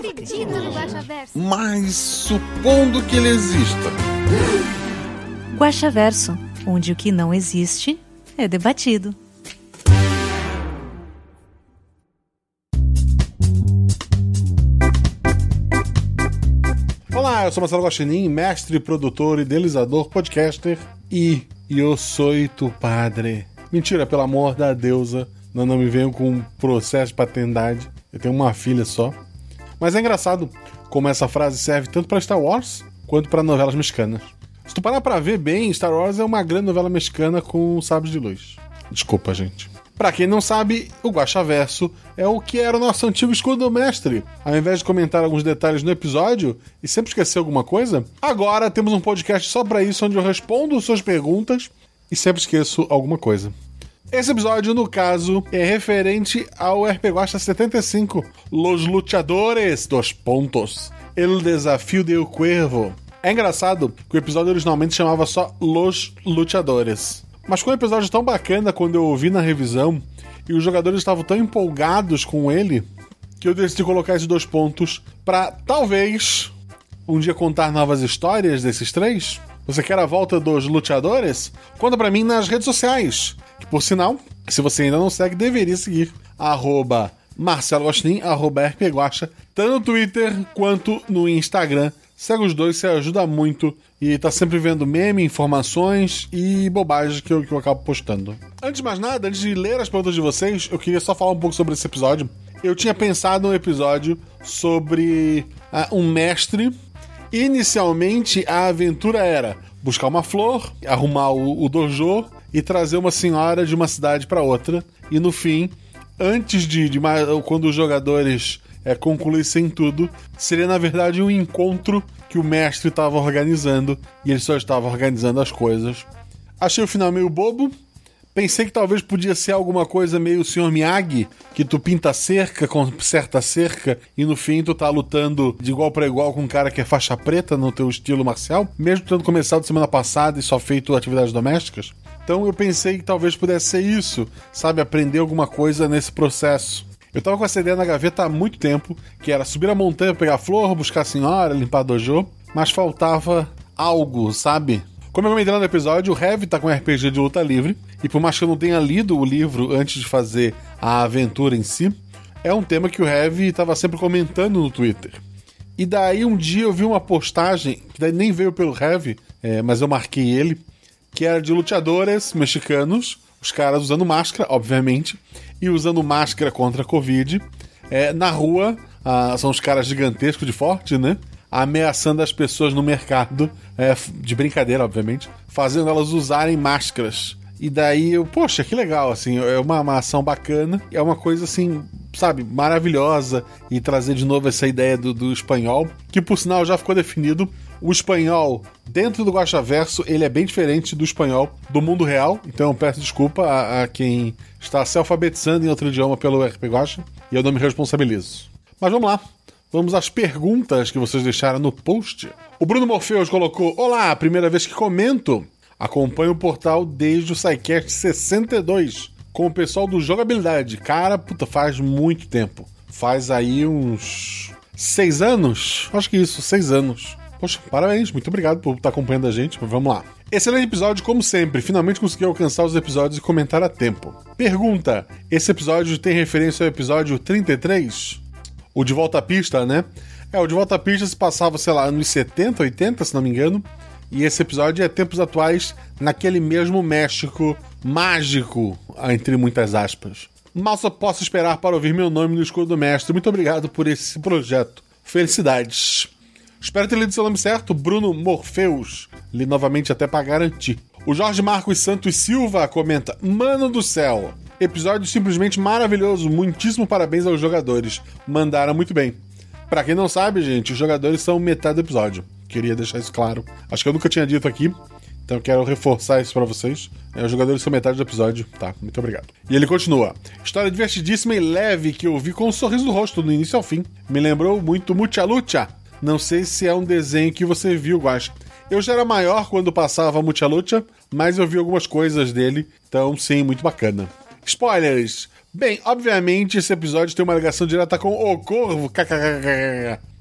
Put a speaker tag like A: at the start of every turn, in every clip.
A: acredito no Guaxaverso.
B: Mas supondo que ele exista.
C: Guaxaverso, onde o que não existe é debatido.
D: Olá, eu sou Marcelo Guaxinim, mestre, produtor, idealizador, podcaster e eu sou tu padre. Mentira, pelo amor da deusa, não, não me venham com um processo de paternidade. Eu tenho uma filha só. Mas é engraçado como essa frase serve tanto para Star Wars quanto para novelas mexicanas. Se tu parar pra ver bem, Star Wars é uma grande novela mexicana com sabres de luz. Desculpa, gente. Pra quem não sabe, o Guaxaverso é o que era o nosso antigo escudo mestre. Ao invés de comentar alguns detalhes no episódio e sempre esquecer alguma coisa, agora temos um podcast só pra isso, onde eu respondo suas perguntas e sempre esqueço alguma coisa. Esse episódio, no caso, é referente ao RP Guacha 75, Los Luchadores dos Pontos, El Desafio del Cuervo. É engraçado que o episódio originalmente chamava só Los Luchadores. Mas foi um episódio tão bacana quando eu ouvi na revisão e os jogadores estavam tão empolgados com ele que eu decidi colocar esses dois pontos pra talvez um dia contar novas histórias desses três. Você quer a volta dos luteadores? Conta pra mim nas redes sociais. Que por sinal, se você ainda não segue, deveria seguir. Arroba Marcelo Gostin, arroba tanto no Twitter quanto no Instagram. Segue os dois, você ajuda muito. E tá sempre vendo meme, informações e bobagens que eu, que eu acabo postando. Antes de mais nada, antes de ler as perguntas de vocês, eu queria só falar um pouco sobre esse episódio. Eu tinha pensado um episódio sobre ah, um mestre. Inicialmente, a aventura era buscar uma flor, arrumar o, o dojo e trazer uma senhora de uma cidade para outra. E no fim, antes de, de quando os jogadores é, concluíssem tudo, seria na verdade um encontro que o mestre estava organizando e ele só estava organizando as coisas. Achei o final meio bobo. Pensei que talvez podia ser alguma coisa meio Sr. Miyagi, que tu pinta cerca, conserta cerca, e no fim tu tá lutando de igual para igual com um cara que é faixa preta no teu estilo marcial, mesmo tendo começado semana passada e só feito atividades domésticas. Então eu pensei que talvez pudesse ser isso, sabe? Aprender alguma coisa nesse processo. Eu tava com essa ideia na gaveta há muito tempo, que era subir a montanha, pegar flor, buscar a senhora, limpar dojo, mas faltava algo, sabe? Como eu comentei lá no episódio, o Heavy tá com um RPG de luta livre, e por mais que eu não tenha lido o livro antes de fazer a aventura em si, é um tema que o Heavy estava sempre comentando no Twitter. E daí um dia eu vi uma postagem, que daí nem veio pelo Heavy, é, mas eu marquei ele, que era de lutadores mexicanos, os caras usando máscara, obviamente, e usando máscara contra a Covid. É, na rua, ah, são os caras gigantescos de forte, né? Ameaçando as pessoas no mercado, é, de brincadeira, obviamente, fazendo elas usarem máscaras. E daí eu, poxa, que legal, assim, é uma, uma ação bacana, é uma coisa assim, sabe, maravilhosa, e trazer de novo essa ideia do, do espanhol, que por sinal já ficou definido. O espanhol, dentro do Guaxaverso, ele é bem diferente do espanhol do mundo real, então peço desculpa a, a quem está se alfabetizando em outro idioma pelo RP Guaxa, e eu não me responsabilizo. Mas vamos lá, Vamos às perguntas que vocês deixaram no post. O Bruno Morfeus colocou: Olá, primeira vez que comento. Acompanho o portal desde o SciCast 62 com o pessoal do Jogabilidade. Cara, puta, faz muito tempo. Faz aí uns. seis anos? Acho que isso, seis anos. Poxa, parabéns, muito obrigado por estar acompanhando a gente. Mas vamos lá. Excelente episódio, como sempre. Finalmente consegui alcançar os episódios e comentar a tempo. Pergunta: Esse episódio tem referência ao episódio 33? O De Volta à Pista, né? É, o De Volta à Pista se passava, sei lá, nos 70, 80, se não me engano. E esse episódio é tempos atuais naquele mesmo México mágico, entre muitas aspas. Mal só posso esperar para ouvir meu nome no escudo do mestre. Muito obrigado por esse projeto. Felicidades. Espero ter lido seu nome certo, Bruno Morfeus. Li novamente até para garantir. O Jorge Marcos Santos Silva comenta: Mano do céu, episódio simplesmente maravilhoso. Muitíssimo parabéns aos jogadores. Mandaram muito bem. Pra quem não sabe, gente, os jogadores são metade do episódio. Queria deixar isso claro. Acho que eu nunca tinha dito aqui, então eu quero reforçar isso pra vocês. É, os jogadores são metade do episódio, tá? Muito obrigado. E ele continua. História divertidíssima e leve que eu vi com um sorriso no rosto do início ao fim. Me lembrou muito Mucha Lucha. Não sei se é um desenho que você viu, Guax. Eu já era maior quando passava Mucha Lucha, mas eu vi algumas coisas dele, então sim, muito bacana. Spoilers! Bem, obviamente esse episódio tem uma ligação direta com o Corvo.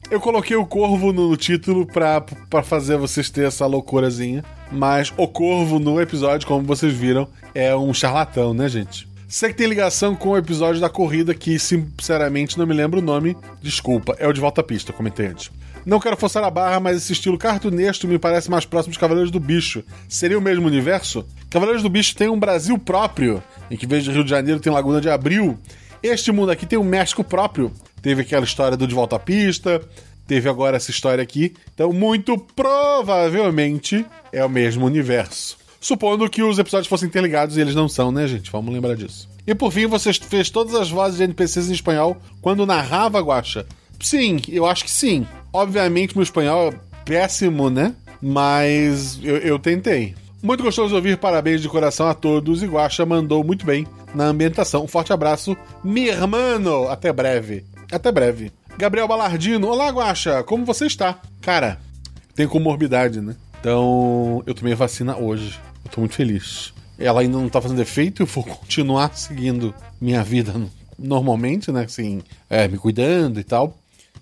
D: Eu coloquei o Corvo no título pra, pra fazer vocês ter essa loucurazinha, mas o Corvo no episódio, como vocês viram, é um charlatão, né, gente? Sei que tem ligação com o episódio da corrida que, sinceramente, não me lembro o nome. Desculpa, é o de volta à pista, comentei antes. Não quero forçar a barra, mas esse estilo cartunesco me parece mais próximo de Cavaleiros do Bicho. Seria o mesmo universo? Cavaleiros do Bicho tem um Brasil próprio, em que em vez de Rio de Janeiro tem Laguna de Abril. Este mundo aqui tem um México próprio. Teve aquela história do De Volta à Pista, teve agora essa história aqui. Então, muito provavelmente é o mesmo universo. Supondo que os episódios fossem interligados e eles não são, né, gente? Vamos lembrar disso. E por fim, você fez todas as vozes de NPCs em espanhol quando narrava Guacha? Sim, eu acho que sim. Obviamente, meu espanhol é péssimo, né? Mas eu, eu tentei. Muito gostoso ouvir parabéns de coração a todos e Guacha mandou muito bem na ambientação. Um forte abraço, mi hermano. Até breve. Até breve. Gabriel Balardino. Olá, Guacha. Como você está? Cara, tem comorbidade, né? Então, eu tomei a vacina hoje. Eu tô muito feliz. Ela ainda não tá fazendo efeito, eu vou continuar seguindo minha vida normalmente, né? Assim, é, me cuidando e tal.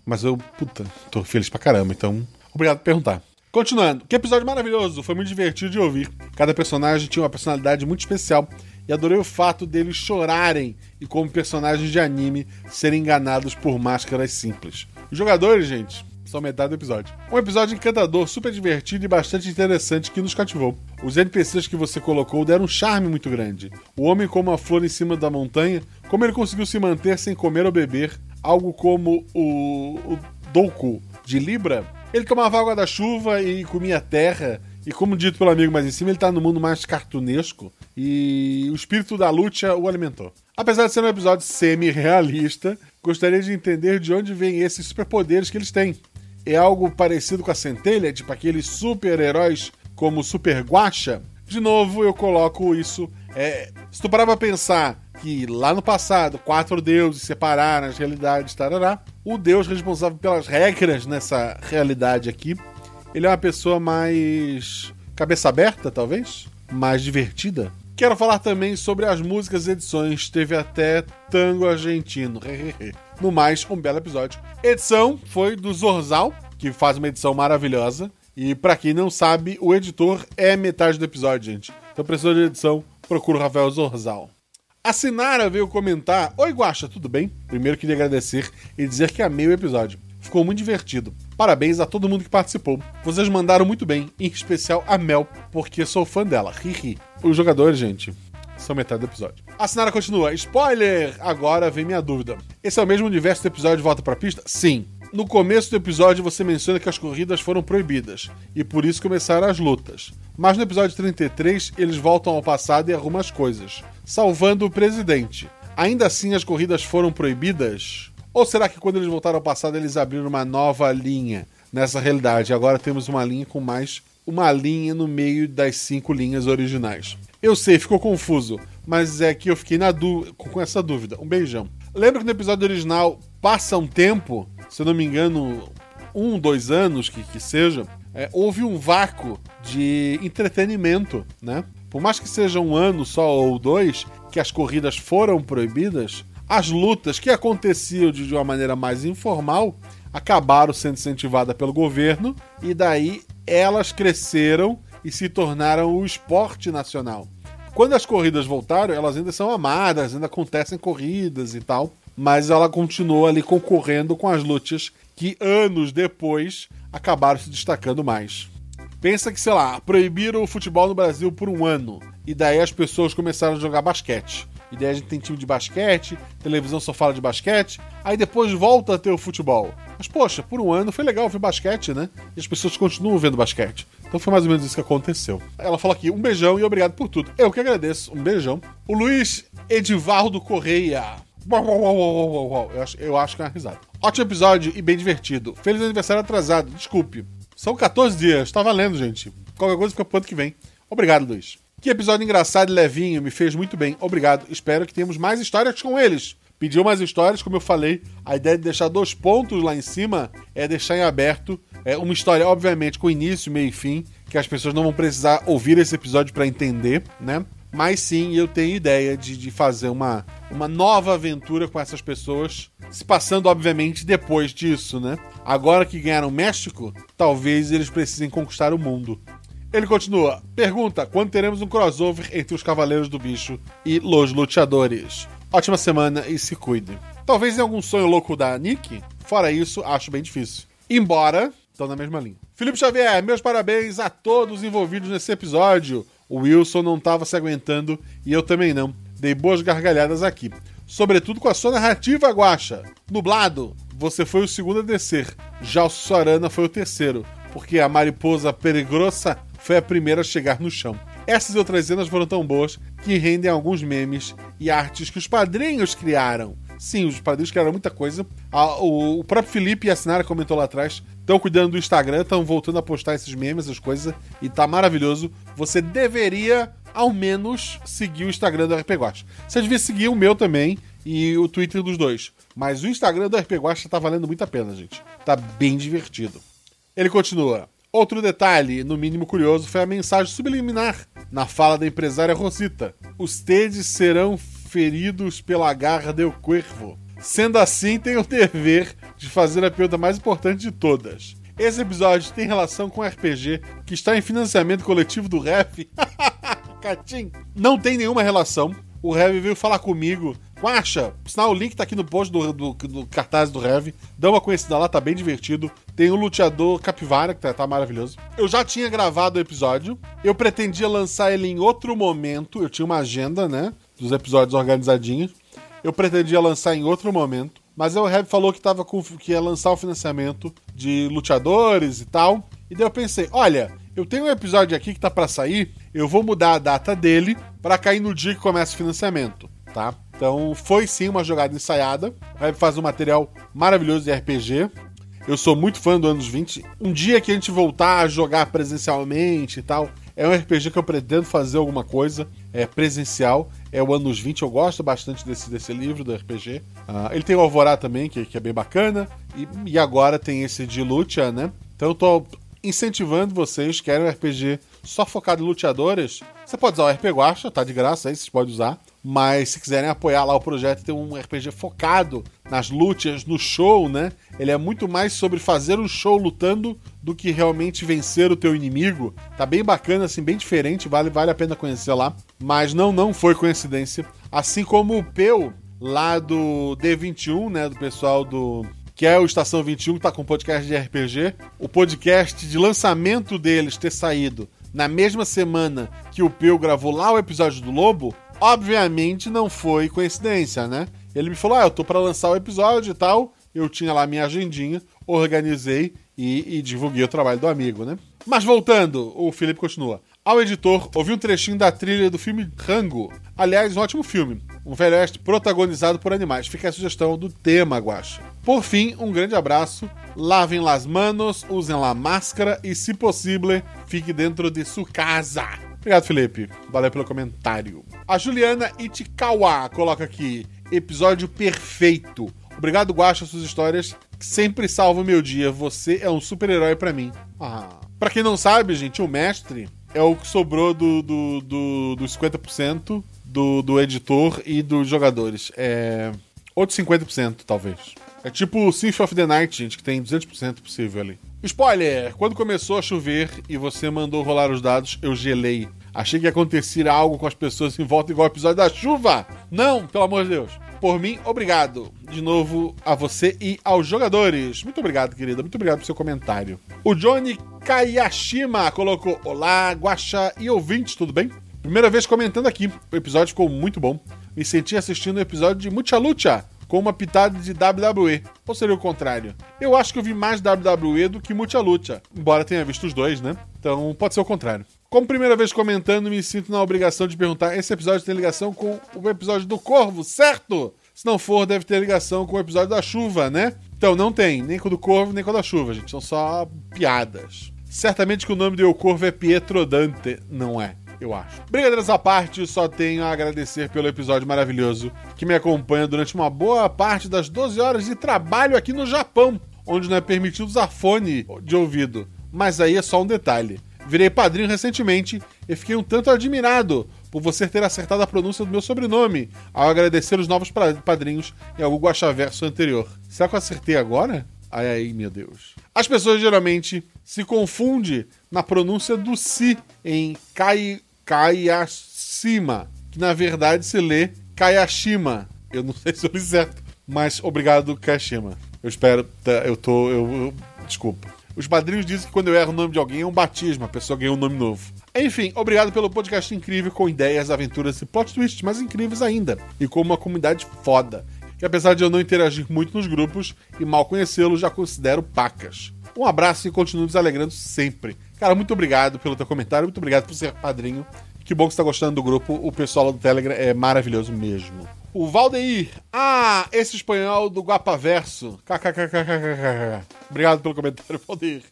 D: Mas eu, puta, tô feliz pra caramba, então obrigado por perguntar. Continuando, que episódio maravilhoso, foi muito divertido de ouvir. Cada personagem tinha uma personalidade muito especial e adorei o fato deles chorarem e, como personagens de anime, serem enganados por máscaras simples. Os jogadores, gente, são metade do episódio. Um episódio encantador, super divertido e bastante interessante que nos cativou. Os NPCs que você colocou deram um charme muito grande. O homem como a flor em cima da montanha, como ele conseguiu se manter sem comer ou beber, algo como o, o Doku de Libra. Ele tomava água da chuva e comia terra. E como dito pelo amigo mais em cima, ele tá no mundo mais cartunesco. E o espírito da luta o alimentou. Apesar de ser um episódio semi-realista, gostaria de entender de onde vêm esses superpoderes que eles têm. É algo parecido com a centelha, tipo aqueles super-heróis como Super Guacha? De novo, eu coloco isso. É, se tu parar pra pensar que lá no passado quatro deuses separaram as realidades, tarará, o deus responsável pelas regras nessa realidade aqui, ele é uma pessoa mais cabeça aberta, talvez, mais divertida. Quero falar também sobre as músicas e edições, teve até tango argentino. no mais, um belo episódio. Edição foi do Zorzal, que faz uma edição maravilhosa. E para quem não sabe, o editor é metade do episódio, gente. Então, precisou de edição, procura o Rafael Zorzal. A Sinara veio comentar: Oi, Guaxa, tudo bem? Primeiro queria agradecer e dizer que amei o episódio. Ficou muito divertido. Parabéns a todo mundo que participou. Vocês mandaram muito bem, em especial a Mel, porque sou fã dela. Hihi. Os jogadores, gente, são metade do episódio. A Sinara continua. Spoiler! Agora vem minha dúvida. Esse é o mesmo universo do episódio de Volta pra Pista? Sim. No começo do episódio você menciona que as corridas foram proibidas e por isso começaram as lutas. Mas no episódio 33 eles voltam ao passado e arrumam as coisas, salvando o presidente. Ainda assim as corridas foram proibidas? Ou será que quando eles voltaram ao passado eles abriram uma nova linha nessa realidade? Agora temos uma linha com mais uma linha no meio das cinco linhas originais. Eu sei, ficou confuso, mas é que eu fiquei na com essa dúvida. Um beijão. Lembra que no episódio original passa um tempo se eu não me engano, um, dois anos que, que seja, é, houve um vácuo de entretenimento, né? Por mais que seja um ano só ou dois que as corridas foram proibidas, as lutas que aconteciam de uma maneira mais informal acabaram sendo incentivadas pelo governo e daí elas cresceram e se tornaram o esporte nacional. Quando as corridas voltaram, elas ainda são amadas, ainda acontecem corridas e tal, mas ela continuou ali concorrendo com as lutas que anos depois acabaram se destacando mais. Pensa que, sei lá, proibiram o futebol no Brasil por um ano e daí as pessoas começaram a jogar basquete. E daí a gente tem time de basquete, televisão só fala de basquete, aí depois volta a ter o futebol. Mas poxa, por um ano foi legal ver basquete, né? E as pessoas continuam vendo basquete. Então foi mais ou menos isso que aconteceu. Ela falou aqui: um beijão e obrigado por tudo. Eu que agradeço, um beijão. O Luiz Edivaldo Correia. Eu, acho, eu acho que é uma risada. Ótimo episódio e bem divertido. Feliz aniversário atrasado. Desculpe. São 14 dias. Tá valendo, gente. Qualquer coisa fica pro ano que vem. Obrigado, Luiz. Que episódio engraçado e levinho. Me fez muito bem. Obrigado. Espero que tenhamos mais histórias com eles. Pediu mais histórias, como eu falei. A ideia de deixar dois pontos lá em cima é deixar em aberto. É uma história, obviamente, com início, meio e fim. Que as pessoas não vão precisar ouvir esse episódio para entender, né? Mas sim, eu tenho ideia de, de fazer uma, uma nova aventura com essas pessoas, se passando, obviamente, depois disso, né? Agora que ganharam o México, talvez eles precisem conquistar o mundo. Ele continua. Pergunta: quando teremos um crossover entre os Cavaleiros do Bicho e Los Luteadores? Ótima semana e se cuide. Talvez em algum sonho louco da Nick? Fora isso, acho bem difícil. Embora, estão na mesma linha. Felipe Xavier, meus parabéns a todos envolvidos nesse episódio. O Wilson não estava se aguentando e eu também não. Dei boas gargalhadas aqui. Sobretudo com a sua narrativa, Guacha. Nublado, você foi o segundo a descer. Já o Sorana foi o terceiro, porque a mariposa perigrosa foi a primeira a chegar no chão. Essas e outras cenas foram tão boas que rendem alguns memes e artes que os padrinhos criaram. Sim, os padrinhos criaram muita coisa. o, próprio Felipe e a Sinara comentou lá atrás. Estão cuidando do Instagram, estão voltando a postar esses memes, essas coisas. E tá maravilhoso. Você deveria, ao menos, seguir o Instagram do RP Guacha. Você devia seguir o meu também e o Twitter dos dois. Mas o Instagram do RP Guacha tá valendo muito a pena, gente. Tá bem divertido. Ele continua. Outro detalhe, no mínimo curioso, foi a mensagem subliminar na fala da empresária Rosita. Os tedes serão feridos pela garra del cuervo. Sendo assim, tenho o dever de fazer a pergunta mais importante de todas. Esse episódio tem relação com o RPG que está em financiamento coletivo do Ref? Catim. Não tem nenhuma relação. O Rev veio falar comigo Guacha, sinal, o link tá aqui no post do, do, do, cartaz do Rev. Dá uma conhecida lá, tá bem divertido. Tem o luteador Capivara, que tá, tá, maravilhoso. Eu já tinha gravado o episódio. Eu pretendia lançar ele em outro momento. Eu tinha uma agenda, né? Dos episódios organizadinhos. Eu pretendia lançar em outro momento. Mas o Rev falou que, tava com, que ia lançar o financiamento de luteadores e tal. E daí eu pensei, olha, eu tenho um episódio aqui que tá para sair. Eu vou mudar a data dele para cair no dia que começa o financiamento, tá? Então foi sim uma jogada ensaiada. Vai fazer um material maravilhoso de RPG. Eu sou muito fã do anos 20. Um dia que a gente voltar a jogar presencialmente e tal, é um RPG que eu pretendo fazer alguma coisa é presencial. É o anos 20, eu gosto bastante desse, desse livro do RPG. Uh, ele tem o Alvorá também, que, que é bem bacana. E, e agora tem esse de Lucha, né? Então eu tô incentivando vocês, querem um RPG só focado em luteadores, você pode usar o RPG Guacha, tá de graça aí, vocês podem usar. Mas se quiserem apoiar lá o projeto, tem um RPG focado nas lutas, no show, né? Ele é muito mais sobre fazer um show lutando do que realmente vencer o teu inimigo. Tá bem bacana, assim, bem diferente, vale, vale a pena conhecer lá. Mas não, não foi coincidência. Assim como o Peu, lá do D21, né? Do pessoal do que é o Estação 21, que tá com podcast de RPG. O podcast de lançamento deles ter saído na mesma semana que o Peu gravou lá o episódio do Lobo, Obviamente não foi coincidência, né? Ele me falou: ah, eu tô para lançar o episódio e tal. Eu tinha lá minha agendinha, organizei e, e divulguei o trabalho do amigo, né? Mas voltando, o Felipe continua. Ao editor, ouvi um trechinho da trilha do filme Rango. Aliás, um ótimo filme. Um velho oeste protagonizado por animais. Fica a sugestão do tema, Guacha. Por fim, um grande abraço. Lavem las manos, usem la máscara e, se possível, fique dentro de sua casa. Obrigado, Felipe. Valeu pelo comentário. A Juliana Itikawa coloca aqui: episódio perfeito. Obrigado, Guacha, suas histórias sempre salvam meu dia. Você é um super-herói para mim. Ah. Pra quem não sabe, gente, o mestre é o que sobrou do, do, do, do 50% do, do editor e dos jogadores. É. Outros 50%, talvez. É tipo o of the Night, gente, que tem 200% possível ali. Spoiler! Quando começou a chover e você mandou rolar os dados, eu gelei. Achei que ia acontecer algo com as pessoas em volta, igual o episódio da chuva. Não, pelo amor de Deus. Por mim, obrigado. De novo a você e aos jogadores. Muito obrigado, querida. Muito obrigado pelo seu comentário. O Johnny Kayashima colocou: Olá, Guaxa e ouvintes, tudo bem? Primeira vez comentando aqui. O episódio ficou muito bom. Me senti assistindo o episódio de Mucha Lucha com uma pitada de WWE. Ou seria o contrário? Eu acho que eu vi mais WWE do que Mucha Lucha, embora tenha visto os dois, né? Então pode ser o contrário. Como primeira vez comentando, me sinto na obrigação de perguntar: esse episódio tem ligação com o episódio do Corvo, certo? Se não for, deve ter ligação com o episódio da chuva, né? Então não tem, nem com o do Corvo, nem com o da chuva, gente. São só piadas. Certamente que o nome do Corvo é Pietro Dante, não é? Eu acho. Brincadeiras à parte, só tenho a agradecer pelo episódio maravilhoso que me acompanha durante uma boa parte das 12 horas de trabalho aqui no Japão, onde não é permitido usar fone de ouvido. Mas aí é só um detalhe. Virei padrinho recentemente e fiquei um tanto admirado por você ter acertado a pronúncia do meu sobrenome ao agradecer os novos padrinhos em algum guachaverso anterior. Será que eu acertei agora? Ai, ai, meu Deus. As pessoas geralmente se confundem na pronúncia do si em Kai, Kayashima, que na verdade se lê Kayashima. Eu não sei se eu li certo, mas obrigado, Kayashima. Eu espero. Tá, eu tô. Eu, eu, desculpa. Os padrinhos dizem que quando eu erro o nome de alguém é um batismo, a pessoa ganha um nome novo. Enfim, obrigado pelo podcast incrível com ideias, aventuras e plot twists mais incríveis ainda. E com uma comunidade foda. Que apesar de eu não interagir muito nos grupos e mal conhecê-los, já considero pacas. Um abraço e continue nos alegrando sempre. Cara, muito obrigado pelo teu comentário, muito obrigado por ser padrinho. Que bom que você está gostando do grupo. O pessoal do Telegram é maravilhoso mesmo. O Valdeir. Ah, esse espanhol do Guapaverso. KKKKKK. Obrigado pelo comentário, Valdeir.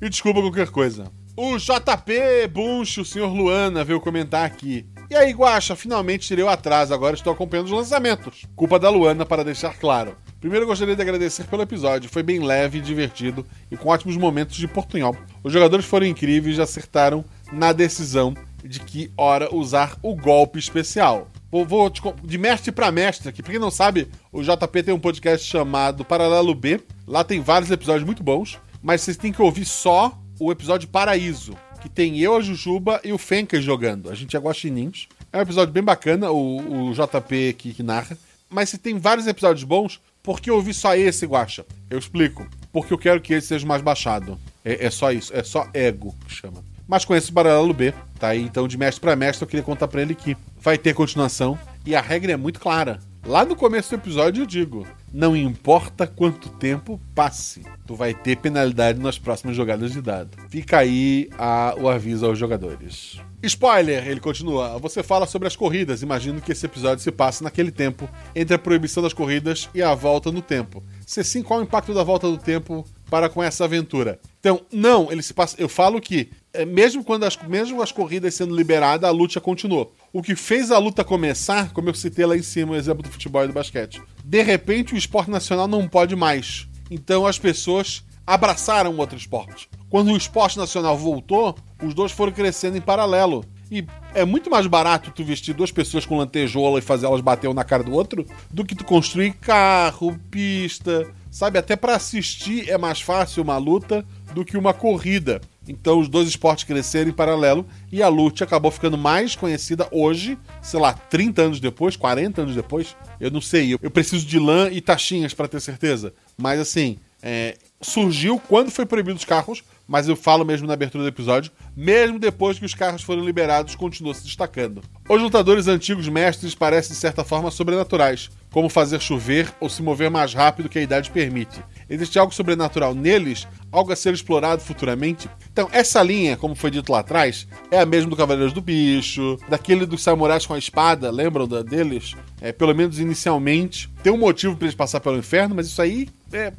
D: e desculpa qualquer coisa. O JP Buncho, o senhor Luana, veio comentar aqui. E aí, Guacha, finalmente tirei o atraso, agora estou acompanhando os lançamentos. Culpa da Luana, para deixar claro. Primeiro gostaria de agradecer pelo episódio, foi bem leve e divertido e com ótimos momentos de portunhol. Os jogadores foram incríveis e acertaram na decisão de que hora usar o golpe especial. Vou, vou de mestre para mestre aqui. Pra quem não sabe, o JP tem um podcast chamado Paralelo B. Lá tem vários episódios muito bons, mas vocês têm que ouvir só o episódio Paraíso, que tem eu, a Jujuba e o Fencas jogando. A gente é guaxininhos. É um episódio bem bacana, o, o JP que, que narra. Mas se tem vários episódios bons, por que ouvir só esse, Guacha? Eu explico. Porque eu quero que esse seja mais baixado. É, é só isso. É só ego que chama. Mas com esse paralelo B, tá. Então, de mestre para mestre, eu queria contar para ele que vai ter continuação. E a regra é muito clara. Lá no começo do episódio eu digo: não importa quanto tempo passe, tu vai ter penalidade nas próximas jogadas de dado. Fica aí a, o aviso aos jogadores. Spoiler, ele continua. Você fala sobre as corridas. Imagino que esse episódio se passa naquele tempo entre a proibição das corridas e a volta no tempo. Se sim, qual o impacto da volta do tempo para com essa aventura? Então, não, ele se passa. Eu falo que é, mesmo quando as, mesmo as corridas sendo liberadas, a luta continuou. O que fez a luta começar, como eu citei lá em cima, o exemplo do futebol e do basquete. De repente, o esporte nacional não pode mais. Então as pessoas abraçaram outro esporte. Quando o esporte nacional voltou, os dois foram crescendo em paralelo. E é muito mais barato tu vestir duas pessoas com lantejola e fazer elas bater um na cara do outro do que tu construir carro, pista, sabe? Até para assistir é mais fácil uma luta do que uma corrida. Então os dois esportes cresceram em paralelo e a luta acabou ficando mais conhecida hoje, sei lá, 30 anos depois, 40 anos depois. Eu não sei, eu preciso de lã e taxinhas para ter certeza. Mas assim, é, surgiu quando foi proibido os carros, mas eu falo mesmo na abertura do episódio, mesmo depois que os carros foram liberados, continuou se destacando. Os lutadores antigos mestres parecem de certa forma sobrenaturais, como fazer chover ou se mover mais rápido que a idade permite. Existe algo sobrenatural neles, algo a ser explorado futuramente? Então, essa linha, como foi dito lá atrás, é a mesma do Cavaleiros do Bicho, daquele dos samurais com a espada, lembram da, deles? É, pelo menos inicialmente. Tem um motivo para eles passar pelo inferno, mas isso aí é.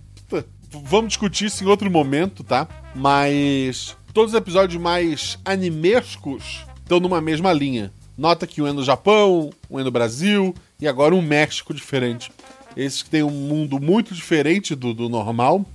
D: Vamos discutir isso em outro momento, tá? Mas todos os episódios mais animescos estão numa mesma linha. Nota que um é no Japão, um é no Brasil e agora um México diferente. Esses que têm um mundo muito diferente do, do normal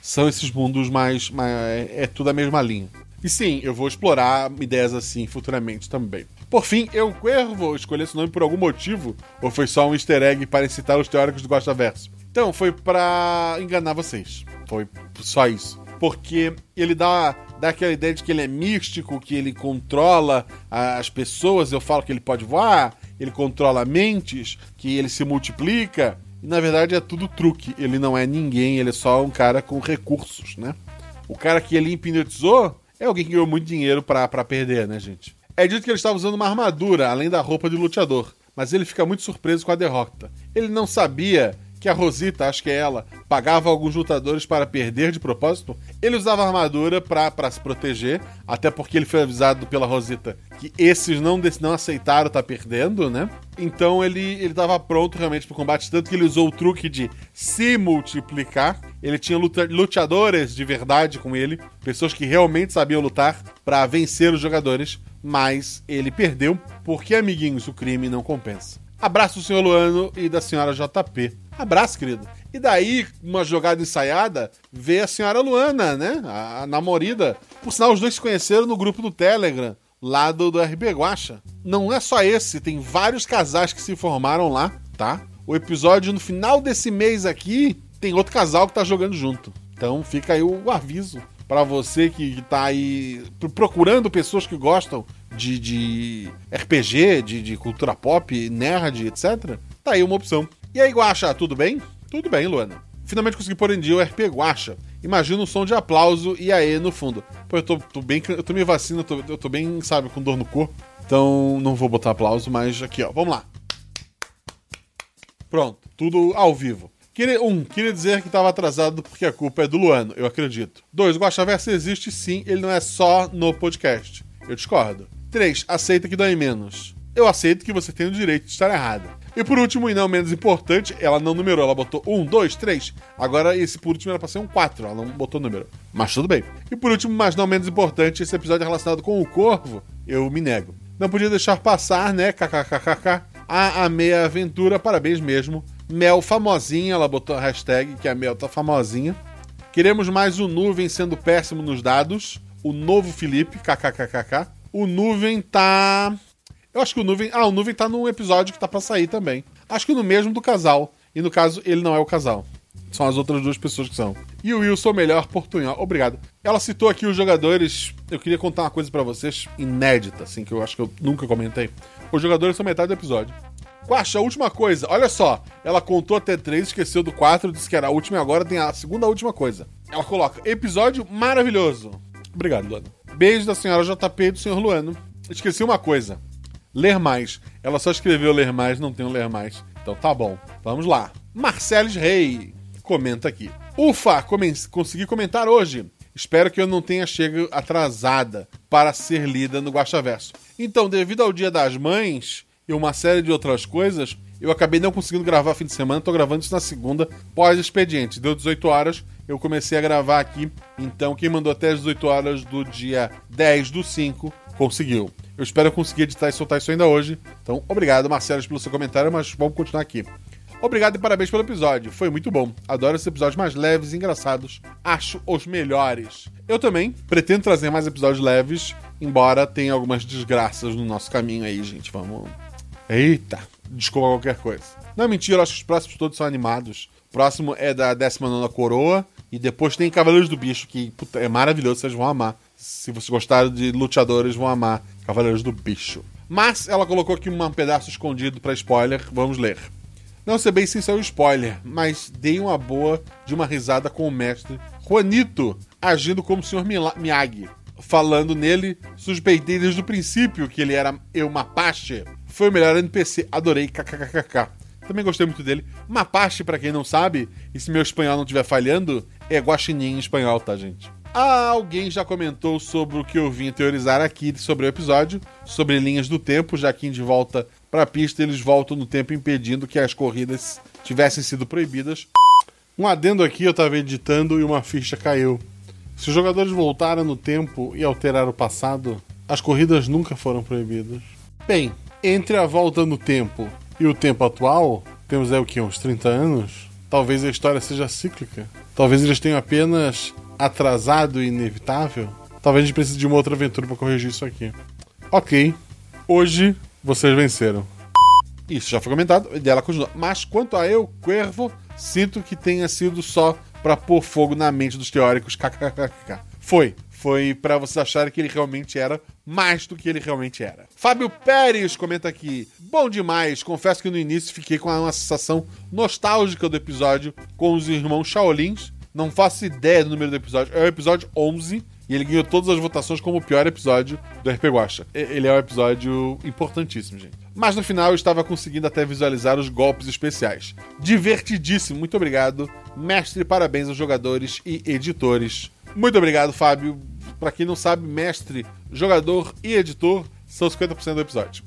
D: são esses mundos mais, mais. É tudo a mesma linha. E sim, eu vou explorar ideias assim futuramente também. Por fim, eu, Cuervo, escolhi esse nome por algum motivo? Ou foi só um easter egg para incitar os teóricos do Gosta Verso? Então, foi para enganar vocês. Foi só isso. Porque ele dá, dá aquela ideia de que ele é místico, que ele controla as pessoas. Eu falo que ele pode voar, ele controla mentes, que ele se multiplica. E na verdade é tudo truque. Ele não é ninguém, ele é só um cara com recursos, né? O cara que ele hipnotizou é alguém que ganhou muito dinheiro para perder, né, gente? É dito que ele estava usando uma armadura, além da roupa de luteador, mas ele fica muito surpreso com a derrota. Ele não sabia que a Rosita, acho que é ela, pagava alguns lutadores para perder de propósito. Ele usava armadura para se proteger, até porque ele foi avisado pela Rosita que esses não, não aceitaram estar tá perdendo, né? Então ele ele pronto realmente para o combate, tanto que ele usou o truque de se multiplicar. Ele tinha luta, lutadores de verdade com ele, pessoas que realmente sabiam lutar para vencer os jogadores, mas ele perdeu porque, amiguinhos, o crime não compensa. Abraço do senhor Luano e da senhora JP. Abraço, querido. E daí, uma jogada ensaiada, vê a senhora Luana, né? A, a namorada. Por sinal, os dois se conheceram no grupo do Telegram, lá do, do RB Guacha. Não é só esse, tem vários casais que se formaram lá, tá? O episódio no final desse mês aqui tem outro casal que tá jogando junto. Então fica aí o, aviso para você que, que tá aí procurando pessoas que gostam de, de RPG, de, de, cultura pop, nerd, etc., tá aí uma opção. E aí, Guacha, tudo bem? Tudo bem, Luana. Finalmente consegui pôr em dia o RP Guacha. Imagina um som de aplauso e aí no fundo. Pô, eu tô, tô bem. Eu tô me vacina, eu tô, eu tô bem, sabe, com dor no corpo. Então não vou botar aplauso, mas aqui, ó. Vamos lá. Pronto, tudo ao vivo. Um, queria dizer que estava atrasado porque a culpa é do Luano, eu acredito. Dois, o Guaxaverso existe sim, ele não é só no podcast. Eu discordo. 3. Aceita que dói menos. Eu aceito que você tem o direito de estar errada. E por último, e não menos importante, ela não numerou, ela botou 1, 2, 3. Agora esse por último era pra ser um 4, ela não botou número. Mas tudo bem. E por último, mas não menos importante, esse episódio é relacionado com o corvo, eu me nego. Não podia deixar passar, né? KKKKK. A, a meia aventura, parabéns mesmo. Mel famosinha, ela botou a hashtag que a Mel tá famosinha. Queremos mais o Nuvem sendo péssimo nos dados. O novo Felipe, kkkk. O Nuvem tá. Eu acho que o Nuvem. Ah, o Nuvem tá num episódio que tá pra sair também. Acho que no mesmo do casal. E no caso, ele não é o casal. São as outras duas pessoas que são. E o Wilson, melhor portunhol. Obrigado. Ela citou aqui os jogadores. Eu queria contar uma coisa para vocês, inédita, assim, que eu acho que eu nunca comentei. Os jogadores são metade do episódio. Quacha, a última coisa. Olha só. Ela contou até três, esqueceu do quatro, disse que era a última e agora tem a segunda última coisa. Ela coloca: episódio maravilhoso. Obrigado, Luana. Beijo da senhora JP e do senhor Luano. Esqueci uma coisa. Ler mais. Ela só escreveu ler mais, não tem o ler mais. Então tá bom. Vamos lá. Marceles Rei comenta aqui. Ufa, come consegui comentar hoje. Espero que eu não tenha chegado atrasada para ser lida no Guaxaverso. Então, devido ao Dia das Mães e uma série de outras coisas, eu acabei não conseguindo gravar fim de semana. Tô gravando isso na segunda, pós-expediente. Deu 18 horas eu comecei a gravar aqui. Então, quem mandou até as 18 horas do dia 10 do 5 conseguiu. Eu espero conseguir editar e soltar isso ainda hoje. Então, obrigado, Marcelo, pelo seu comentário, mas vamos continuar aqui. Obrigado e parabéns pelo episódio. Foi muito bom. Adoro esses episódios mais leves e engraçados. Acho os melhores. Eu também pretendo trazer mais episódios leves, embora tenha algumas desgraças no nosso caminho aí, gente. Vamos. Eita! Desculpa qualquer coisa. Não, mentira, eu acho que os próximos todos são animados. O próximo é da 19 Coroa. E depois tem Cavaleiros do Bicho, que puta, é maravilhoso, vocês vão amar. Se vocês gostaram de luteadores, vão amar Cavaleiros do Bicho. Mas ela colocou aqui um pedaço escondido para spoiler, vamos ler. Não sei bem se isso é um spoiler, mas dei uma boa de uma risada com o mestre Juanito, agindo como o Sr. Miyagi. Falando nele, suspeitei desde o princípio que ele era eu Mapache. Foi o melhor NPC, adorei, kkkk. Também gostei muito dele. Mapache, para quem não sabe, e se meu espanhol não estiver falhando, é guaxinim em espanhol, tá, gente? Ah, alguém já comentou sobre o que eu vim teorizar aqui sobre o episódio, sobre linhas do tempo, já que de volta para a pista eles voltam no tempo impedindo que as corridas tivessem sido proibidas. Um adendo aqui, eu estava editando e uma ficha caiu. Se os jogadores voltaram no tempo e alteraram o passado, as corridas nunca foram proibidas. Bem, entre a volta no tempo e o tempo atual, temos aí o que? Uns 30 anos? Talvez a história seja cíclica. Talvez eles tenham apenas atrasado e inevitável. Talvez a gente precise de uma outra aventura para corrigir isso aqui. Ok. Hoje vocês venceram. Isso já foi comentado e dela continua. Mas quanto a eu, Cuervo, sinto que tenha sido só para pôr fogo na mente dos teóricos. KKKK. Foi foi para vocês acharem que ele realmente era mais do que ele realmente era. Fábio Pérez comenta aqui: bom demais. Confesso que no início fiquei com uma sensação nostálgica do episódio com os irmãos Shaolins. Não faço ideia do número do episódio. É o episódio 11 e ele ganhou todas as votações como o pior episódio do RP Guacha. Ele é um episódio importantíssimo, gente. mas no final eu estava conseguindo até visualizar os golpes especiais. Divertidíssimo, muito obrigado. Mestre, parabéns aos jogadores e editores. Muito obrigado, Fábio. Para quem não sabe, mestre, jogador e editor são 50% do episódio.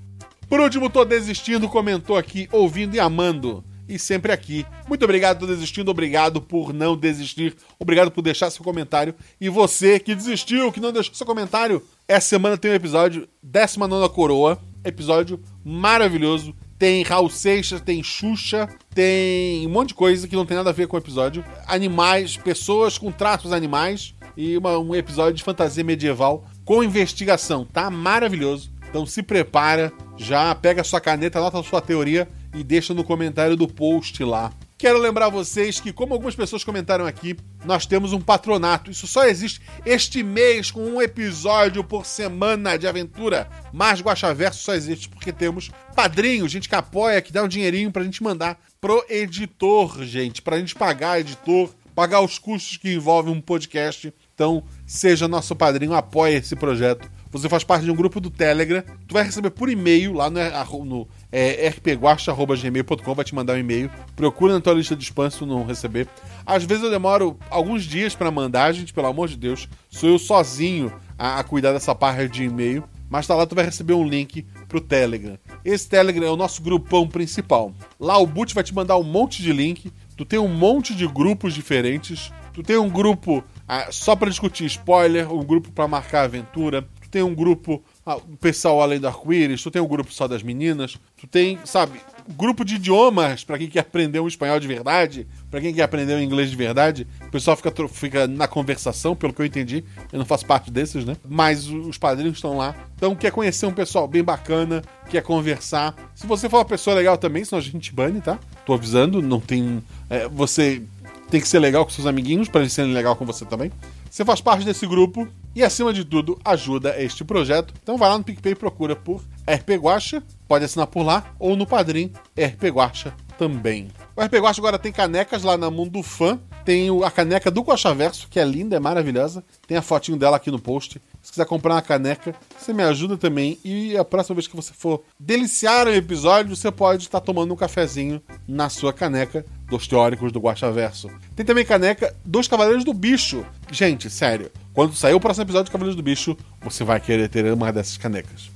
D: Por último, tô desistindo, comentou aqui, ouvindo e amando. E sempre aqui. Muito obrigado por desistindo, obrigado por não desistir, obrigado por deixar seu comentário. E você que desistiu, que não deixou seu comentário, essa semana tem um episódio 19 Coroa, episódio maravilhoso. Tem Raul Seixas, tem Xuxa, tem um monte de coisa que não tem nada a ver com o episódio. Animais, pessoas com traços animais e uma- um episódio de fantasia medieval com investigação. Tá maravilhoso. Então se prepara, já pega sua caneta, anota sua teoria e deixa no comentário do post lá. Quero lembrar vocês que, como algumas pessoas comentaram aqui, nós temos um patronato. Isso só existe este mês com um episódio por semana de aventura. Mas Guaxaverso só existe porque temos padrinho, gente que apoia, que dá um dinheirinho pra gente mandar pro editor, gente, pra gente pagar editor, pagar os custos que envolvem um podcast. Então, seja nosso padrinho, apoie esse projeto. Você faz parte de um grupo do Telegram. Tu vai receber por e-mail lá no, no é, rpguacha.gmail.com, vai te mandar um e-mail. Procura na tua lista de spam se tu não receber. Às vezes eu demoro alguns dias pra mandar, gente, pelo amor de Deus. Sou eu sozinho a, a cuidar dessa parte de e-mail. Mas tá lá, tu vai receber um link pro Telegram. Esse Telegram é o nosso grupão principal. Lá o Boot vai te mandar um monte de link. Tu tem um monte de grupos diferentes. Tu tem um grupo ah, só pra discutir spoiler, um grupo pra marcar aventura. Tem um grupo, ah, o pessoal além do arco-íris. Tu tem um grupo só das meninas. Tu tem, sabe, grupo de idiomas pra quem quer aprender um espanhol de verdade. Pra quem quer aprender um inglês de verdade. O pessoal fica, fica na conversação, pelo que eu entendi. Eu não faço parte desses, né? Mas os padrinhos estão lá. Então quer conhecer um pessoal bem bacana, quer conversar. Se você for uma pessoa legal também, senão a gente bane, tá? Tô avisando, não tem. é, você tem que ser legal com seus amiguinhos para eles serem legal com você também. Você faz parte desse grupo e, acima de tudo, ajuda este projeto. Então vai lá no PicPay e procura por RP Guacha, pode assinar por lá, ou no Padrim RP Guacha também. O RP Guacha agora tem canecas lá na Mundo Fã. Tem a caneca do Guaxaverso, que é linda, é maravilhosa. Tem a fotinho dela aqui no post. Se quiser comprar uma caneca, você me ajuda também. E a próxima vez que você for deliciar o episódio, você pode estar tomando um cafezinho na sua caneca dos teóricos do Guaxaverso. Tem também caneca dos Cavaleiros do Bicho. Gente, sério, quando sair o próximo episódio de Cavaleiros do Bicho, você vai querer ter uma dessas canecas.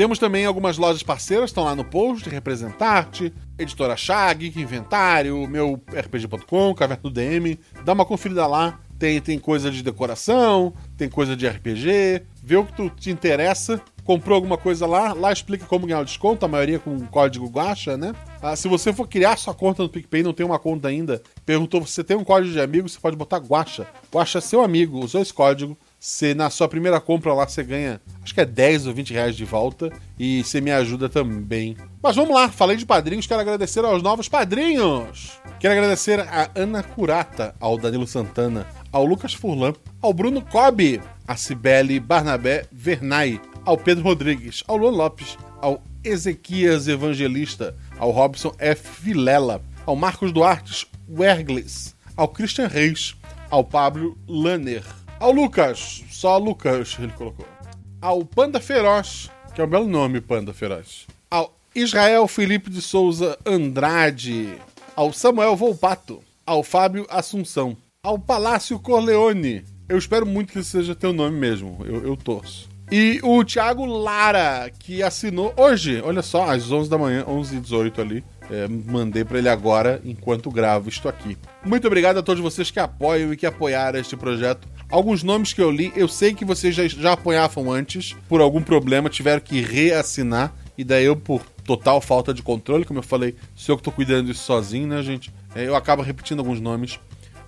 D: Temos também algumas lojas parceiras, estão lá no post, Representarte, Editora Geek Inventário, meu RPG.com, Caverna do DM. Dá uma conferida lá. Tem, tem coisa de decoração, tem coisa de RPG. Vê o que tu te interessa. Comprou alguma coisa lá, lá explica como ganhar o desconto, a maioria com código Guacha, né? Ah, se você for criar sua conta no PicPay, não tem uma conta ainda, perguntou se você tem um código de amigo, você pode botar Guacha. Guacha é seu amigo, usou esse código, você, na sua primeira compra lá, você ganha, acho que é 10 ou 20 reais de volta. E você me ajuda também. Mas vamos lá, falei de padrinhos, quero agradecer aos novos padrinhos. Quero agradecer a Ana Curata, ao Danilo Santana, ao Lucas Furlan, ao Bruno Cobb, a Cibele Barnabé Vernay, ao Pedro Rodrigues, ao Luan Lopes, ao Ezequias Evangelista, ao Robson F. Vilela, ao Marcos Duarte Wergles, ao Christian Reis, ao Pablo Lanner, ao Lucas, só Lucas ele colocou, ao Panda Feroz, que é um belo nome, Panda Feroz, ao Israel Felipe de Souza Andrade, ao Samuel Volpato, ao Fábio Assunção, ao Palácio Corleone. Eu espero muito que seja teu nome mesmo, eu, eu torço. E o Thiago Lara, que assinou hoje, olha só, às 11 da manhã, 11 e 18 ali. É, mandei pra ele agora, enquanto gravo isto aqui. Muito obrigado a todos vocês que apoiam e que apoiaram este projeto. Alguns nomes que eu li, eu sei que vocês já, já apoiavam antes, por algum problema, tiveram que reassinar. E daí eu, por total falta de controle, como eu falei, sou eu que tô cuidando disso sozinho, né, gente? É, eu acabo repetindo alguns nomes.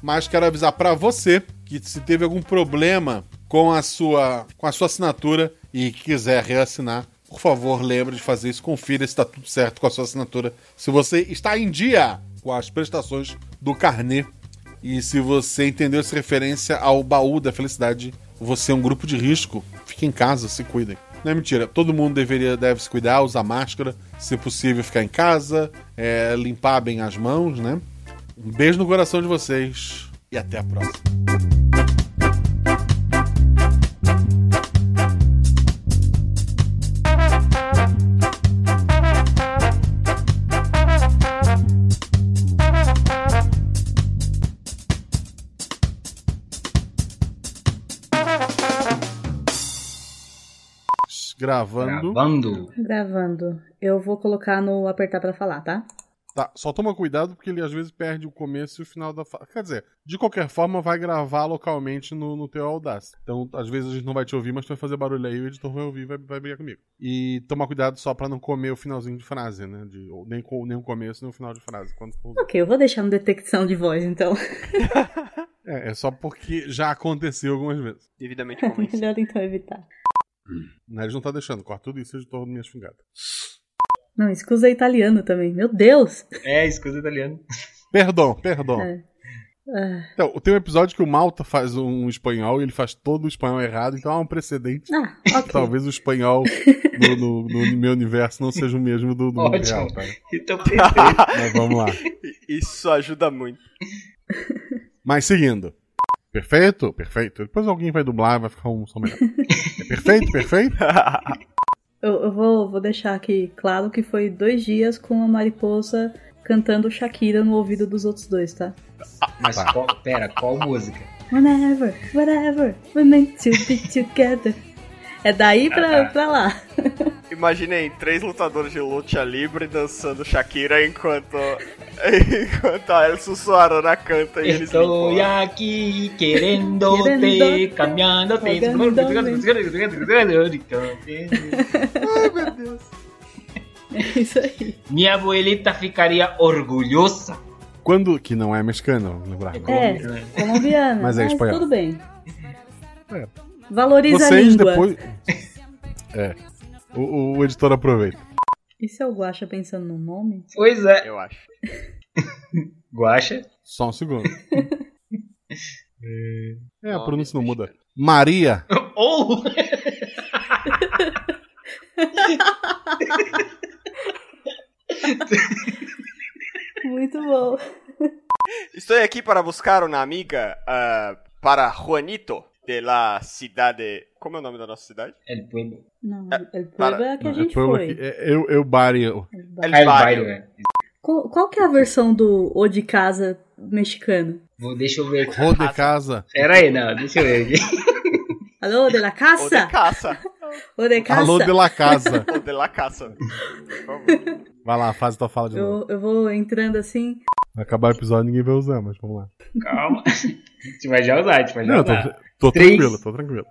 D: Mas quero avisar pra você que se teve algum problema com a sua, com a sua assinatura e quiser reassinar, por favor, lembre de fazer isso. Confira se está tudo certo com a sua assinatura. Se você está em dia com as prestações do carnê e se você entendeu essa referência ao baú da felicidade, você é um grupo de risco. Fique em casa, se cuidem. Não é mentira, todo mundo deveria deve se cuidar, usar máscara, se possível ficar em casa, é, limpar bem as mãos, né? Um beijo no coração de vocês e até a próxima. Gravando.
E: Gravando.
C: Gravando. Eu vou colocar no apertar pra falar, tá?
D: Tá, só toma cuidado porque ele às vezes perde o começo e o final da fala. Quer dizer, de qualquer forma vai gravar localmente no, no teu Audacity. Então, às vezes a gente não vai te ouvir, mas tu vai fazer barulho aí e o editor vai ouvir e vai, vai brigar comigo. E toma cuidado só pra não comer o finalzinho de frase, né? De, ou nem, nem o começo nem o final de frase. Quando for.
C: Ok, eu vou deixar no detecção de voz, então.
D: É, é só porque já aconteceu algumas vezes.
F: Devidamente convencido.
C: Melhor então evitar.
D: Né, Eles não tá deixando, corta tudo isso, editor minha xingada.
C: Não, escusa italiano também. Meu Deus!
E: É, escusa italiano.
D: Perdão, perdão.
C: É. Ah,
D: Então, tem um episódio que o Malta faz um espanhol e ele faz todo o espanhol errado, então há um precedente.
C: ah, ok.
D: Talvez o espanhol no, no- no meu universo não seja o mesmo do, do mundo
E: Ótimo.
D: real, tá?
E: Então, perfeito.
D: Mas vamos lá.
F: Isso ajuda muito.
D: Mas seguindo. Perfeito? Perfeito. Depois alguém vai dublar e vai ficar um som melhor. É perfeito? Perfeito?
C: Eu, eu vou, vou deixar aqui claro que foi dois dias com a mariposa cantando Shakira no ouvido dos outros dois, tá?
E: Mas
D: Tá.
E: qual, pera, qual música?
C: Whenever, whatever, we're meant to be together. É daí pra, pra lá.
F: Imaginei três lutadores de luta livre dançando Shakira enquanto enquanto a Elson Suarana canta e eles
E: Estou aqui querendo
C: Querendo-te,
E: te, cambiando-te.
F: Ai, meu Deus.
C: É isso aí.
E: Minha abuelita ficaria orgulhosa.
D: Quando. Que não é mexicano, lembrar.
C: É, colombiana.
D: Mas é
C: mas
D: espanhol.
C: tudo bem.
D: É.
C: Valoriza a
D: Vocês
C: língua.
D: depois. É. O, o- o editor aproveita.
C: E se eu Guaxa pensando no nome?
E: Pois é.
F: Eu acho.
E: Guaxa.
D: Só um segundo. É, a
F: Nome
D: pronúncia não muda. Maria.
E: Ou.
C: Muito bom.
F: Estou aqui para buscar uma amiga ah, para Juanito de la cidade. Como é o nome da nossa cidade?
E: El pueblo.
C: Não,
F: É,
C: é,
F: para-
C: é que a gente
D: é
C: foi.
D: É, eu, eu, Barrio.
F: El
E: El
F: Barrio.
E: bairro, é.
C: Qual, qual que é a versão do O de Casa mexicano?
E: Vou, deixa eu ver.
D: Rô de casa.
E: Pera aí, não, deixa eu ver aqui.
C: Alô, de la
F: Ou de
C: Casa?
F: caça.
C: O de Casa?
D: Alô de la casa.
F: Ou de la favor.
D: Vai lá, faz a tua fala de novo.
C: Eu, eu vou entrando assim.
D: Vai acabar o episódio ninguém vai usar, mas vamos lá.
E: Calma. A gente vai já usar, a gente vai já
D: Não, eu tô,
E: usar.
D: Tô tranquilo, tô tranquilo.